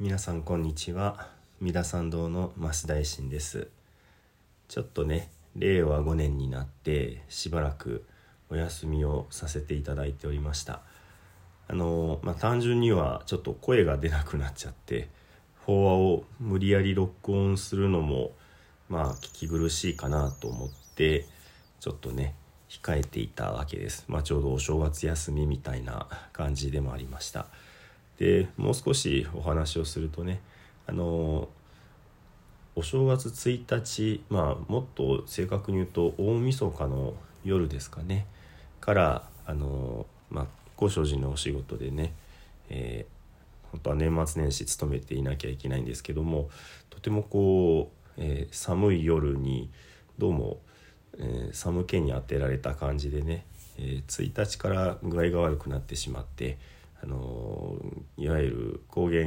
皆さんこんにちは。三田参道の増大臣です。ちょっとね令和5年になってしばらくお休みをさせていただいておりました。あのまあ単純にはちょっと声が出なくなっちゃって法話を無理やり録音するのもまあ聞き苦しいかなと思ってちょっとね控えていたわけです、まあ、ちょうどお正月休みみたいな感じでもありました。でもう少しお話をするとねあのお正月1日まあもっと正確に言うと大晦日の夜ですかねからあのまあ高尚寺のお仕事でね、えー、本当は年末年始勤めていなきゃいけないんですけどもとてもこう、えー、寒い夜にどうも、えー、寒気に当てられた感じでね、え1日から具合が悪くなってしまってあのいわゆる抗原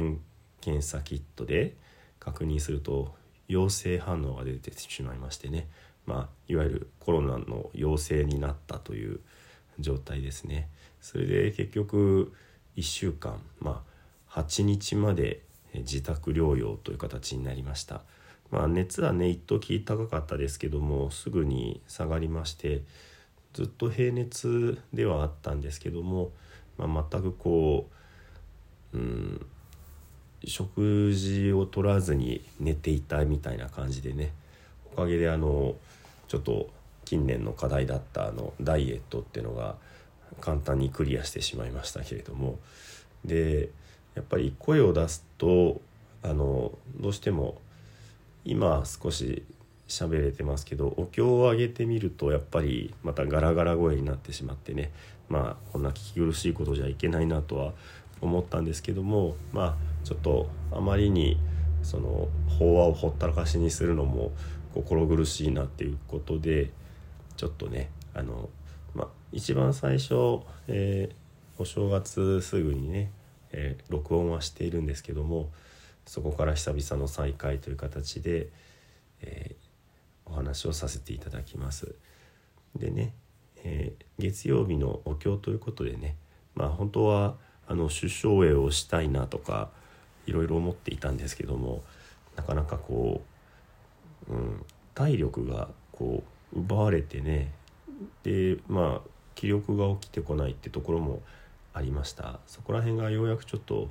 検査キットで確認すると陽性反応が出てしまいましてね、まあ、いわゆるコロナの陽性になったという状態ですね。それで結局1週間、まあ、8日まで自宅療養という形になりました。まあ、熱はね一時高かったですけどもすぐに下がりましてずっと平熱ではあったんですけども、まあ、全くこう、うん、食事を取らずに寝ていたみたいな感じでねおかげであのちょっと近年の課題だったあのダイエットっていうのが簡単にクリアしてしまいましたけれどもでやっぱり声を出すとあのどうしても今少し喋れてますけどお経を上げてみるとやっぱりまたガラガラ声になってしまってねまあこんな聞き苦しいことじゃいけないなとは思ったんですけどもまあちょっとあまりにその法話をほったらかしにするのも心苦しいなっていうことでちょっとねあの、まあ、一番最初、えー、お正月すぐにね、えー、録音はしているんですけどもそこから久々の再会という形で、えー、お話をさせていただきます。でね、え月曜日のお経ということでねまあ本当はあの首相栄をしたいなとかいろいろ思っていたんですけどもなかなかこう、うん、体力がこう奪われてねでまあ気力が起きてこないってところもありましたそこら辺がようやくちょっと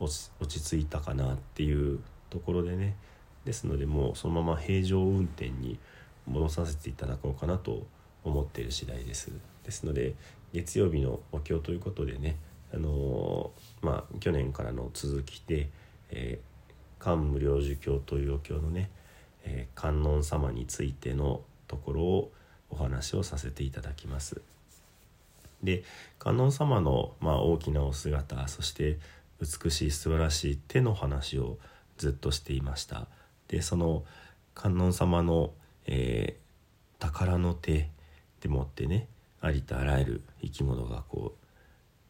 落ち着いたかなっていうところでねですのでもうそのまま平常運転に戻させていただこうかなと思っている次第ですですので月曜日のお経ということでねあのまあ、去年からの続きで「えー、漢無量寿経」というお経のね、えー、観音様についてのところをお話をさせていただきます。で観音様の、まあ、大きなお姿そして美しい素晴らしい手の話をずっとしていました。でその観音様の、えー、宝の手でもってねありとあらゆる生き物がこう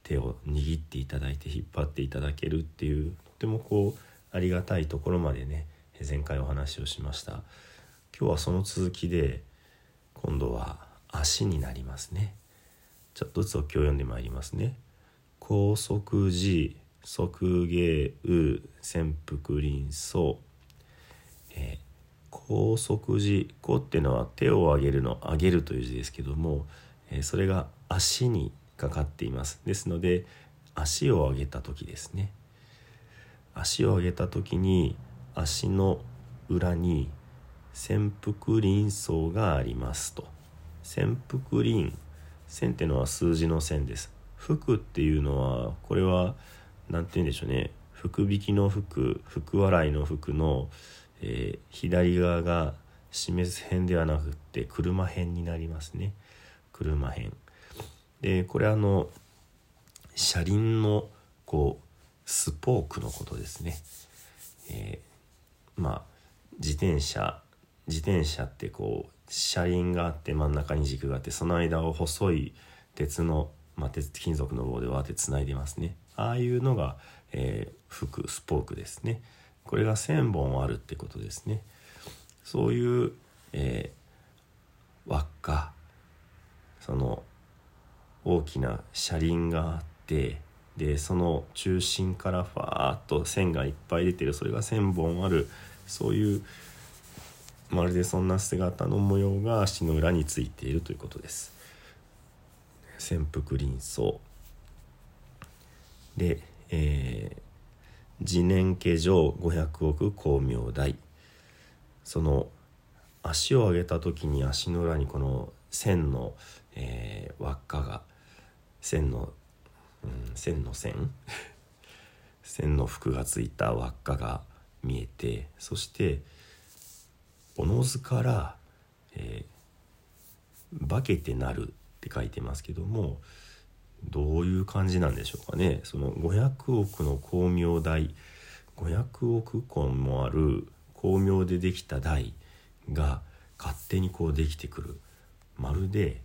手を握っていただいて引っ張っていただけるっていうとてもこうありがたいところまでね前回お話をしました。今日はその続きで今度は足になりますね。ちょっとずつお経を読んでまいりますね。高速寺側芸雨潜伏林層、えー、高速寺こっていうのは手を上げるの上げるという字ですけども、えー、それが足にかかっています。ですので足を上げた時ですね。足を上げた時に足の裏に潜伏輪層がありますと。潜伏輪線っていうのは数字の線です。服っていうのはこれは何て言うんでしょうね。福引きの服福笑いの服の、えー、左側が示す辺ではなくって車辺になりますね。車辺。でこれあの車輪のこうスポークのことですね。えー、まあ自転車自転車ってこう車輪があって真ん中に軸があってその間を細い鉄の、まあ、鉄金属の棒で割ってつないでますね。ああいうのが、えー、服スポークですね。これが1,000本あるってことですねそういう、えー、輪っかその大きな車輪があってでその中心からファーッと線がいっぱい出てるそれが1,000本あるそういうまるでそんな姿の模様が足の裏についているということです。潜伏輪相で、えー、自年家上500億光明台その足を上げた時に足の裏にこの線の、えー、輪っかが線の、うん、線の線？線の服がついた輪っかが見えてそしておのずから、えー、化けてなるって書いてますけどもどういう感じなんでしょうかね。その500億の光明台500億根もある光明でできた台が勝手にこうできてくる。まるで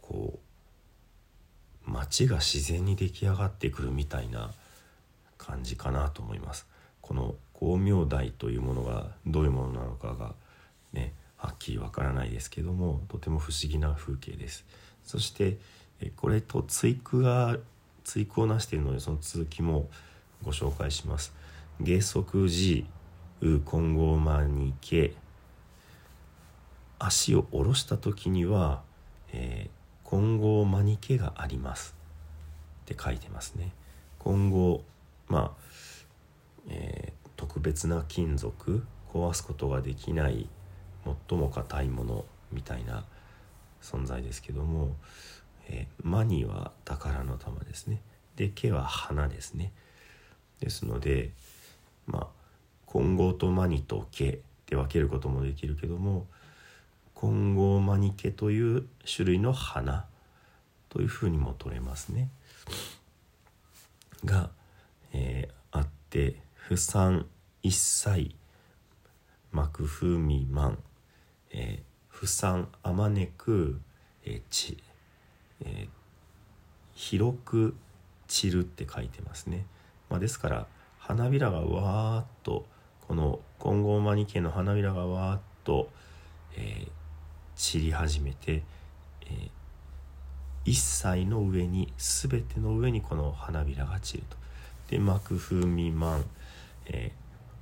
こう街が自然に出来上がってくるみたいな感じかなと思います。この光明台というものがどういうものなのかがねはっきりわからないですけどもとても不思議な風景です。そしてこれと対句が対句をなしているのでその続きもご紹介します。下足寺う混合マニケ。足を下ろした時には、えー、混合マニケがあります。って書いてますね。混合まあ、えー、特別な金属壊すことができない最も硬いものみたいな存在ですけども、えー、マニは宝の玉ですね。で毛は花ですね。ですのでまあ混合とマニと毛で分けることもできるけども混合マニ毛という種類の花というふうにも取れますね。が、えー、あって不産一切幕風未満えー、不産あまねく、えー、ち、えー、広く散るって書いてますね、まあ、ですから花びらがわーっとこの金剛マニケの花びらがわーっと、えー、散り始めて、えー、一切の上に全ての上にこの花びらが散ると。で幕風未満、え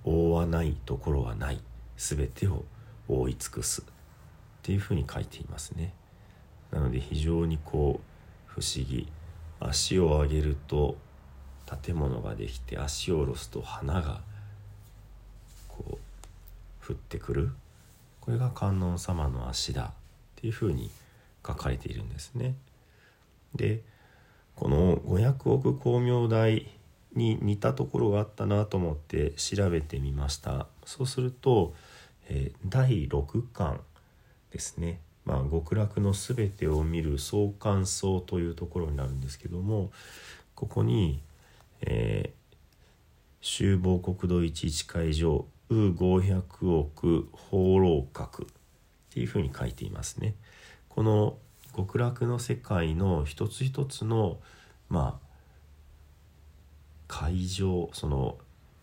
ー、覆わないところはない全てを覆い尽くすっていうふうに書いていますね。なので非常にこう不思議。足を上げると建物ができて足を下ろすと花がこう降ってくる。これが観音様の足だ。っていうふうに書かれているんですね。でこの500億光明台に似たところがあったなと思って調べてみました。そうするとえー、第6巻ですね、まあ、極楽の全てを見る相関層というところになるんですけどもここに、えー、修防国土一一会場う500億放浪閣っていうふうに書いていますね。この極楽の世界の一つ一つのまあ会場その、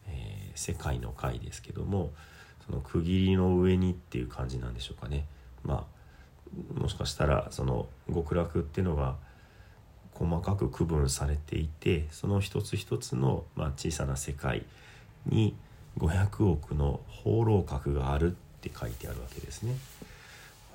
えー、世界の会ですけどもその区切りの上にっていう感じなんでしょうかね。まあもしかしたらその極楽っていうのが細かく区分されていてその一つ一つの、まあ、小さな世界に500億の放浪閣があるって書いてあるわけですね。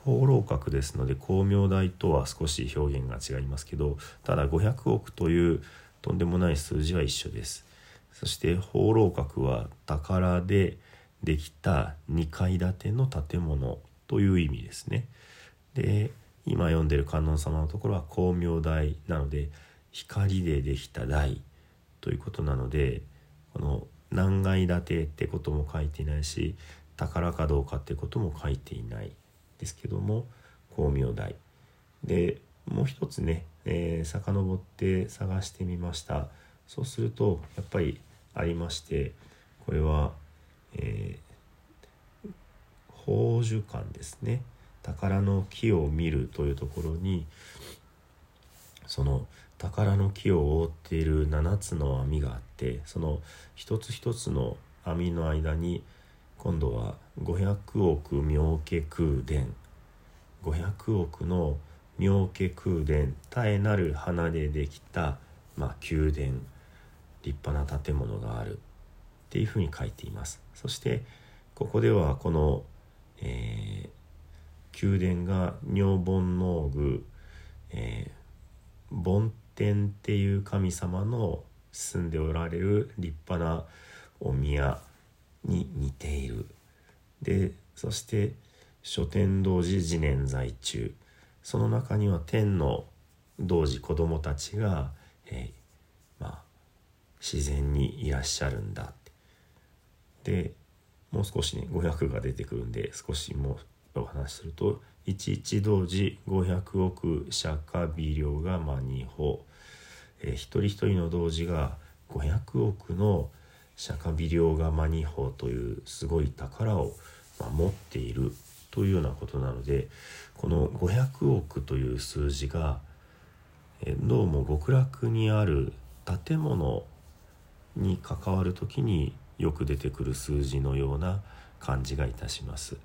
放浪閣ですので光明台とは少し表現が違いますけどただ500億というとんでもない数字は一緒です。そして放浪閣は宝でできた2階建ての建物という意味ですね。で今読んでる観音様のところは光明台なので光でできた台ということなのでこの何階建てってことも書いていないし宝かどうかってことも書いていないですけども光明台。でもう一つね、えー、遡って探してみました。そうするとやっぱりありましてこれはえー、宝珠館ですね。宝の木を見るというところにその宝の木を覆っている7つの網があってその一つ一つの網の間に今度は500億妙家空殿。500億の妙家空殿絶えなる花でできたまあ、宮殿。立派な建物がある。っていうふうに書いています。そしてここではこの、えー、宮殿が女盆の宮、えー、梵天っていう神様の住んでおられる立派なお宮に似ている。でそして書天童子自念在中。その中には天の童子子供たちが、えー、まあ、自然にいらっしゃるんだって。でもう少しね500が出てくるんで少しもうお話しすると一一同時500億釈迦微量がま二歩、えー、一人一人の童子が500億の釈迦微量がマニホというすごい宝を、ま持っているというようなことなのでこの500億という数字がえどうも極楽にある建物に関わる時によく出てくる数字のような感じがいたします。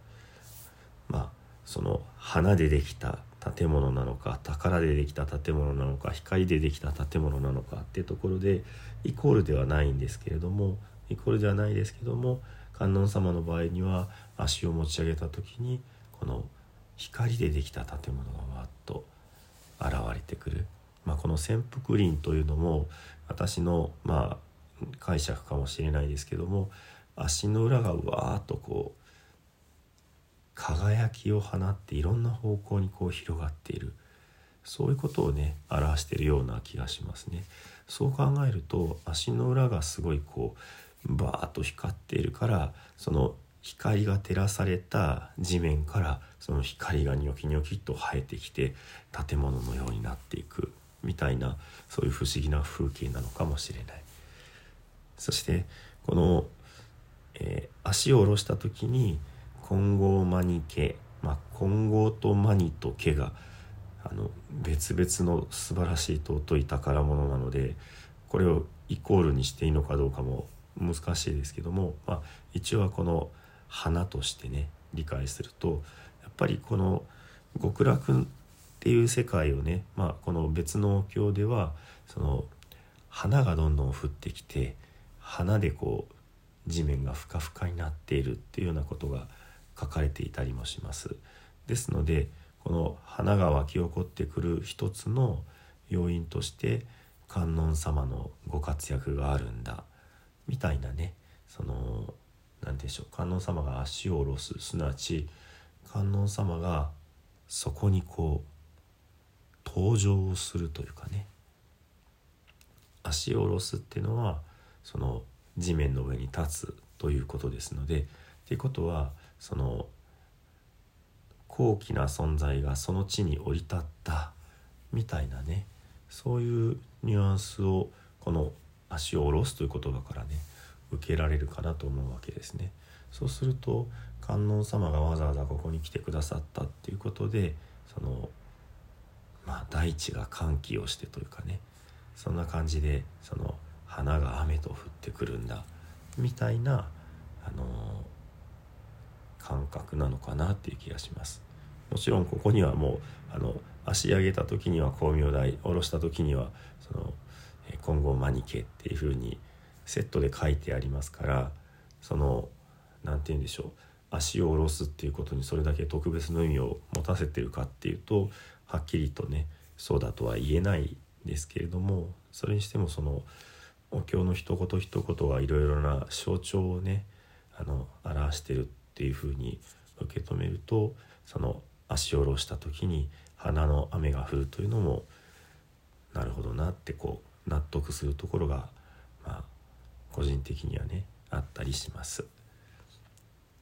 まあその花でできた建物なのか宝でできた建物なのか光でできた建物なのかっていうところでイコールではないんですけれどもイコールではないですけども観音様の場合には足を持ち上げた時にこの光でできた建物がわっと現れてくる、まあ、この潜伏林というのも私のまあ解釈かもしれないですけども足の裏がわーっとこう輝きを放っていろんな方向にこう広がっているそういうことをね表しているような気がしますね。そう考えると足の裏がすごいこうバーッと光っているからその光が照らされた地面からその光がニョキニョキと生えてきて建物のようになっていくみたいなそういう不思議な風景なのかもしれないそしてこの、えー、足を下ろした時に金剛マニ毛、まあ、金剛とマニと毛があの別々の素晴らしい尊い宝物なのでこれをイコールにしていいのかどうかも難しいですけども、まあ、一応はこの「花としてね理解するとやっぱりこの極楽っていう世界をね、まあ、この別のお経ではその花がどんどん降ってきて花でこう地面がふかふかになっているっていうようなことが書かれていたりもします。ですのでこの花が湧き起こってくる一つの要因として観音様のご活躍があるんだみたいなねその何でしょう観音様が足を下ろすすなわち観音様がそこにこう登場をするというかね足を下ろすっていうのはその地面の上に立つということですのでっていうことはその高貴な存在がその地に降り立ったみたいなねそういうニュアンスをこの足を下ろすという言葉からね受けられるかなと思うわけですね。そうすると観音様がわざわざここに来てくださったっていうことでそのまあ大地が歓喜をしてというかねそんな感じでその花が雨と降ってくるんだみたいなあの感覚なのかなっていう気がします。もちろんここにはもうあの足上げた時には光明台下ろした時にはその金剛マニケっていうふうにセットで書いてありますからその何て言うんでしょう足を下ろすっていうことにそれだけ特別の意味を持たせてるかっていうとはっきりとねそうだとは言えないですけれどもそれにしてもそのお経の一言一言がいろいろな象徴をねあの表してるっていうふうに受け止めるとその足下ろした時に花の雨が降るというのもなるほどなってこう納得するところがまあ個人的にはねあったりします。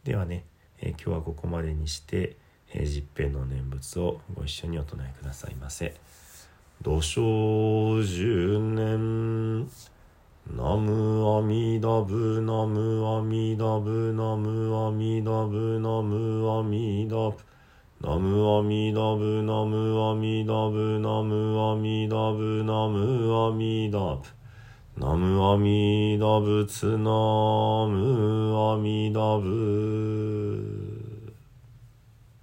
ではね、えー、今日はここまでにして、えー、十遍の念仏をご一緒にお唱えくださいませ。土生十年ナムアミダブナムアミダブナムアミダブナムアミダブナムアミダブナムアミダブナムアミダブナムアミダブナムアミダ仏ナムアミダ仏